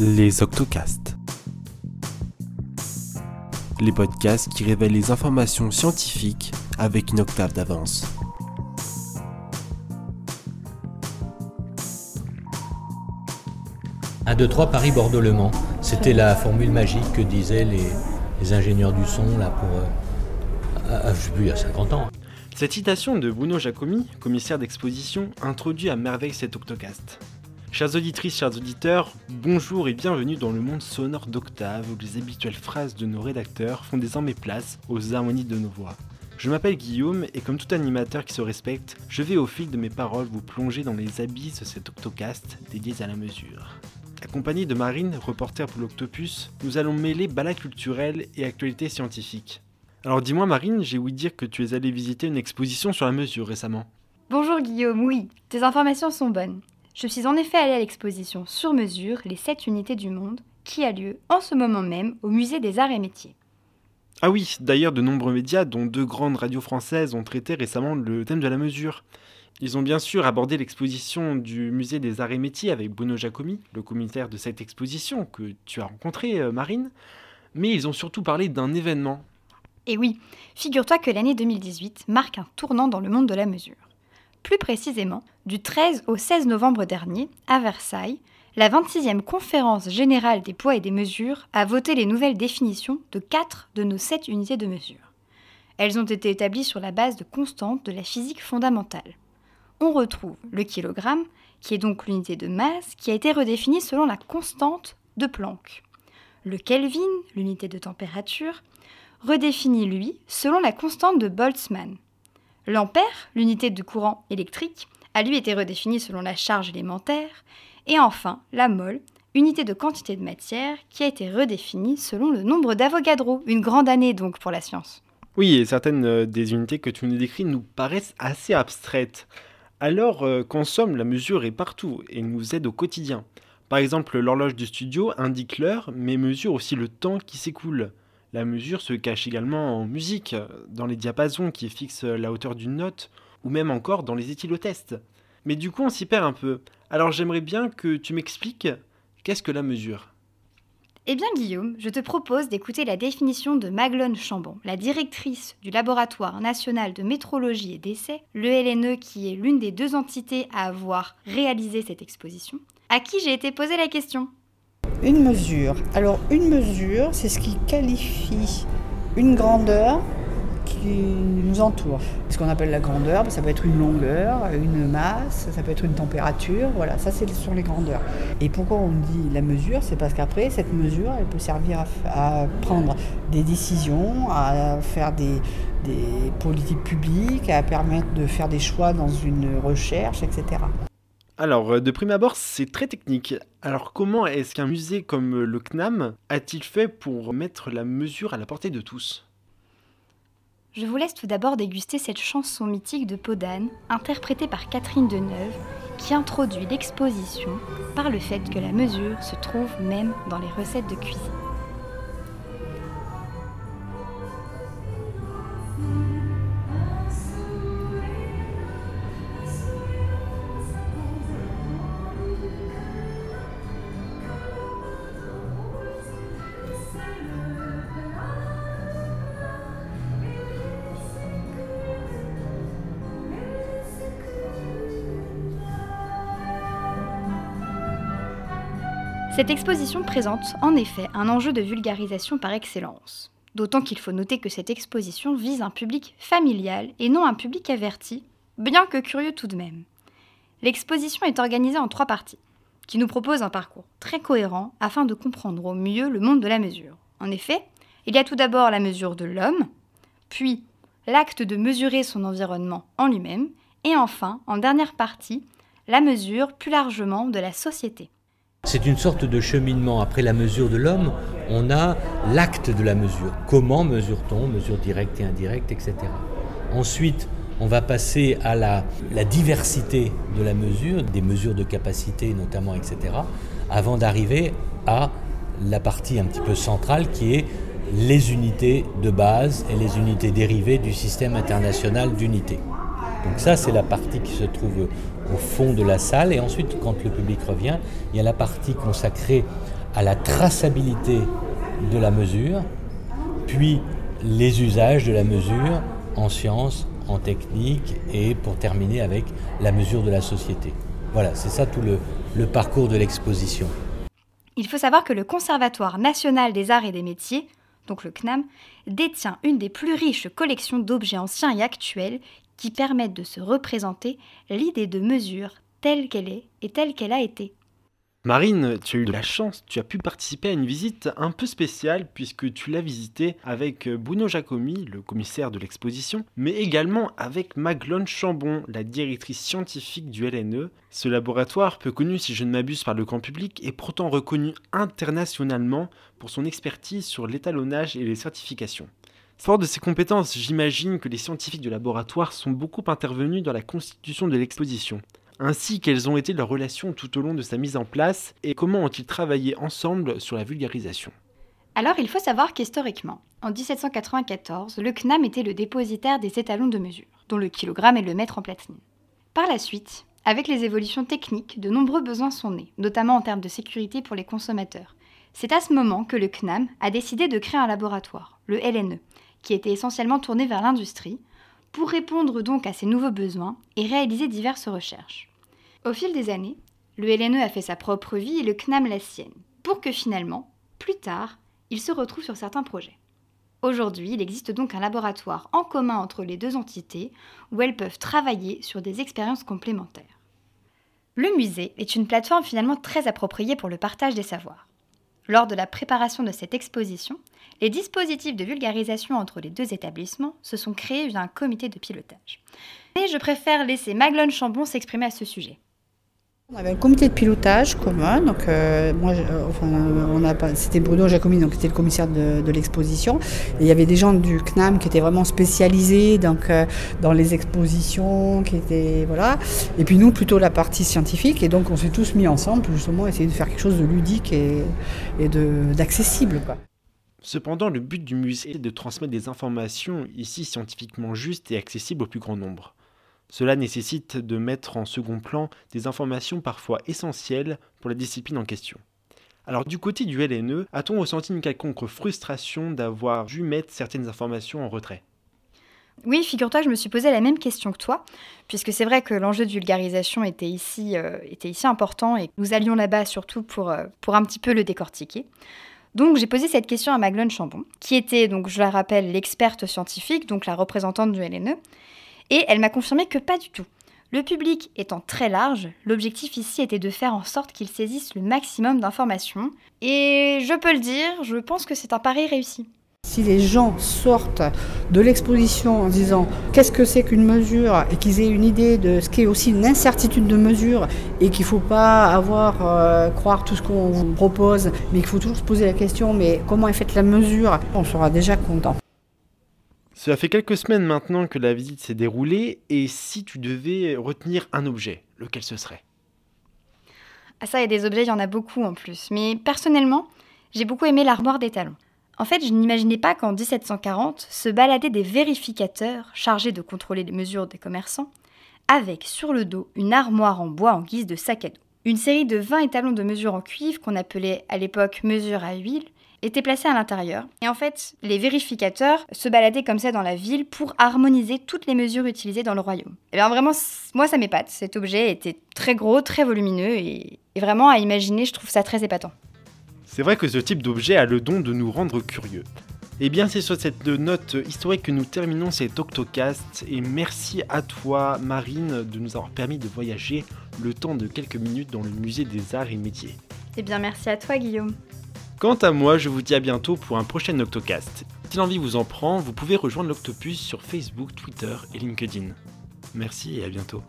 Les Octocasts. Les podcasts qui révèlent les informations scientifiques avec une octave d'avance. Un, 2, 3, Paris, Bordeaux, Le Mans. C'était la formule magique que disaient les, ingénieurs du son là pour. Euh, je sais plus, il y a 50 ans. Cette citation de Bruno Jacomi, commissaire d'exposition, introduit à merveille cet octocast. Chers auditrices, chers auditeurs, bonjour et bienvenue dans le monde sonore d'Octave où les habituelles phrases de nos rédacteurs font désormais place aux harmonies de nos voix. Je m'appelle Guillaume et comme tout animateur qui se respecte, je vais au fil de mes paroles vous plonger dans les abysses de cet octocast dédié à la mesure. Accompagné de Marine, reporter pour l'Octopus, nous allons mêler balade culturelle et actualité scientifique. Alors dis-moi Marine, j'ai ouï dire que tu es allée visiter une exposition sur la mesure récemment. Bonjour Guillaume, oui, tes informations sont bonnes. Je suis en effet allée à l'exposition Sur mesure, les 7 unités du monde, qui a lieu en ce moment même au musée des arts et métiers. Ah oui, d'ailleurs de nombreux médias, dont deux grandes radios françaises, ont traité récemment le thème de la mesure. Ils ont bien sûr abordé l'exposition du musée des arts et métiers avec Bruno Giacomi, le commissaire de cette exposition que tu as rencontré, euh, Marine, mais ils ont surtout parlé d'un événement. Et oui, figure-toi que l'année 2018 marque un tournant dans le monde de la mesure. Plus précisément, du 13 au 16 novembre dernier, à Versailles, la 26e conférence générale des poids et des mesures a voté les nouvelles définitions de 4 de nos 7 unités de mesure. Elles ont été établies sur la base de constantes de la physique fondamentale. On retrouve le kilogramme, qui est donc l'unité de masse, qui a été redéfinie selon la constante de Planck. Le Kelvin, l'unité de température, redéfini lui selon la constante de Boltzmann. L'ampère, l'unité de courant électrique, a lui été redéfini selon la charge élémentaire. Et enfin, la mole, unité de quantité de matière, qui a été redéfinie selon le nombre d'Avogadro. Une grande année donc pour la science. Oui, et certaines euh, des unités que tu nous décris nous paraissent assez abstraites. Alors euh, qu'en somme, la mesure est partout et nous aide au quotidien. Par exemple, l'horloge du studio indique l'heure, mais mesure aussi le temps qui s'écoule. La mesure se cache également en musique, dans les diapasons qui fixent la hauteur d'une note, ou même encore dans les éthylotests. Mais du coup, on s'y perd un peu. Alors j'aimerais bien que tu m'expliques qu'est-ce que la mesure? Eh bien Guillaume, je te propose d'écouter la définition de Maglone Chambon, la directrice du Laboratoire national de métrologie et d'essai, le LNE qui est l'une des deux entités à avoir réalisé cette exposition, à qui j'ai été posé la question. Une mesure. Alors une mesure, c'est ce qui qualifie une grandeur qui nous entoure. Ce qu'on appelle la grandeur, ça peut être une longueur, une masse, ça peut être une température, voilà, ça c'est sur les grandeurs. Et pourquoi on dit la mesure? C'est parce qu'après, cette mesure, elle peut servir à, prendre des décisions, à faire des, des politiques publiques, à permettre de faire des choix dans une recherche, etc. Alors, euh, de prime abord, c'est très technique. Alors, comment est-ce qu'un musée comme le CNAM a-t-il fait pour mettre la mesure à la portée de tous? Je vous laisse tout d'abord déguster cette chanson mythique de Podane, interprétée par Catherine Deneuve, qui introduit l'exposition par le fait que la mesure se trouve même dans les recettes de cuisine. Cette exposition présente en effet un enjeu de vulgarisation par excellence. D'autant qu'il faut noter que cette exposition vise un public familial et non un public averti, bien que curieux tout de même. L'exposition est organisée en trois parties, qui nous proposent un parcours très cohérent afin de comprendre au mieux le monde de la mesure. En effet, il y a tout d'abord la mesure de l'homme, puis l'acte de mesurer son environnement en lui-même, et enfin, en dernière partie, la mesure plus largement de la société. C'est une sorte de cheminement. Après la mesure de l'homme, on a l'acte de la mesure. Comment mesure-t-on Mesure directe et indirecte, etc. Ensuite, on va passer à la, diversité de la mesure, des mesures de capacité notamment, etc. Avant d'arriver à la partie un petit peu centrale qui est les unités de base et les unités dérivées du système international d'unités. Donc ça, c'est la partie qui se trouve au fond de la salle. Et ensuite, quand le public revient, il y a la partie consacrée à la traçabilité de la mesure, puis les usages de la mesure en sciences, en technique et pour terminer avec la mesure de la société. Voilà, c'est ça tout le, le parcours de l'exposition. Il faut savoir que le Conservatoire national des arts et des métiers, donc le CNAM, détient une des plus riches collections d'objets anciens et actuels qui permettent de se représenter l'idée de mesure telle qu'elle est et telle qu'elle a été. Marine, tu as eu de la chance, tu as pu participer à une visite un peu spéciale puisque tu l'as visité avec Bruno Jacomi, le commissaire de l'exposition, mais également avec Maglone Chambon, la directrice scientifique du LNE. Ce laboratoire, peu connu si je ne m'abuse par le grand public, est pourtant reconnu internationalement pour son expertise sur l'étalonnage et les certifications. Fort de ses compétences, j'imagine que les scientifiques du laboratoire sont beaucoup intervenus dans la constitution de l'exposition ainsi quelles ont été leurs relations tout au long de sa mise en place et comment ont-ils travaillé ensemble sur la vulgarisation? Alors il faut savoir qu'historiquement, en 1794, le CNAM était le dépositaire des étalons de mesure, dont le kilogramme est le mètre en platine. Par la suite, avec les évolutions techniques, de nombreux besoins sont nés, notamment en termes de sécurité pour les consommateurs. C'est à ce moment que le CNAM a décidé de créer un laboratoire, le LNE, qui était essentiellement tourné vers l'industrie, pour répondre donc à ces nouveaux besoins et réaliser diverses recherches. Au fil des années, le LNE a fait sa propre vie et le CNAM la sienne, pour que finalement, plus tard, il se retrouve sur certains projets. Aujourd'hui, il existe donc un laboratoire en commun entre les deux entités où elles peuvent travailler sur des expériences complémentaires. Le musée est une plateforme finalement très appropriée pour le partage des savoirs. Lors de la préparation de cette exposition, les dispositifs de vulgarisation entre les deux établissements se sont créés via un comité de pilotage. Mais je préfère laisser Maglone Chambon s'exprimer à ce sujet. On avait un comité de pilotage commun, donc euh, moi, euh, c'était Bruno Jacomi, donc c'était le commissaire de, l'exposition. Et il y avait des gens du CNAM qui étaient vraiment spécialisés donc, euh, dans les expositions, qui étaient voilà. Et puis nous plutôt la partie scientifique. Et donc on s'est tous mis ensemble justement essayer de faire quelque chose de ludique et, et d'accessible. Cependant, le but du musée est de transmettre des informations ici scientifiquement justes et accessibles au plus grand nombre. Cela nécessite de mettre en second plan des informations parfois essentielles pour la discipline en question. Alors du côté du LNE, a-t-on ressenti une quelconque frustration d'avoir dû mettre certaines informations en retrait? Oui, figure-toi je me suis posé la même question que toi, puisque c'est vrai que l'enjeu de vulgarisation était ici, euh, important et nous allions là-bas surtout pour, euh, pour un petit peu le décortiquer. Donc j'ai posé cette question à Maglone Chambon, qui était, donc je la rappelle, l'experte scientifique, donc la représentante du LNE, et elle m'a confirmé que pas du tout. Le public étant très large, l'objectif ici était de faire en sorte qu'il saisisse le maximum d'informations. Et je peux le dire, je pense que c'est un pari réussi. Si les gens sortent de l'exposition en disant qu'est-ce que c'est qu'une mesure? et qu'ils aient une idée de ce qu'est aussi une incertitude de mesure et qu'il ne faut pas avoir euh, croire tout ce qu'on vous propose, mais qu'il faut toujours se poser la question mais comment est faite la mesure, on sera déjà content. Cela fait quelques semaines maintenant que la visite s'est déroulée, et si tu devais retenir un objet, lequel ce serait? Ah ça, il y a des objets, il y en a beaucoup en plus. Mais personnellement, j'ai beaucoup aimé l'armoire des talons. En fait, je n'imaginais pas qu'en 1740 se baladaient des vérificateurs chargés de contrôler les mesures des commerçants, avec sur le dos une armoire en bois en guise de sac à dos. Une série de 20 étalons de mesure en cuivre qu'on appelait à l'époque mesure à huile étaient placés à l'intérieur. Et en fait, les vérificateurs se baladaient comme ça dans la ville pour harmoniser toutes les mesures utilisées dans le royaume. Et bien vraiment, moi ça m'épate. Cet objet était très gros, très volumineux et, vraiment à imaginer, je trouve ça très épatant. C'est vrai que ce type d'objet a le don de nous rendre curieux. Eh bien, c'est sur cette note historique que nous terminons cet Octocast. Et merci à toi, Marine, de nous avoir permis de voyager le temps de quelques minutes dans le musée des arts et métiers. Eh bien, merci à toi, Guillaume. Quant à moi, je vous dis à bientôt pour un prochain Octocast. Si l'envie vous en prend, vous pouvez rejoindre l'Octopus sur Facebook, Twitter et LinkedIn. Merci et à bientôt.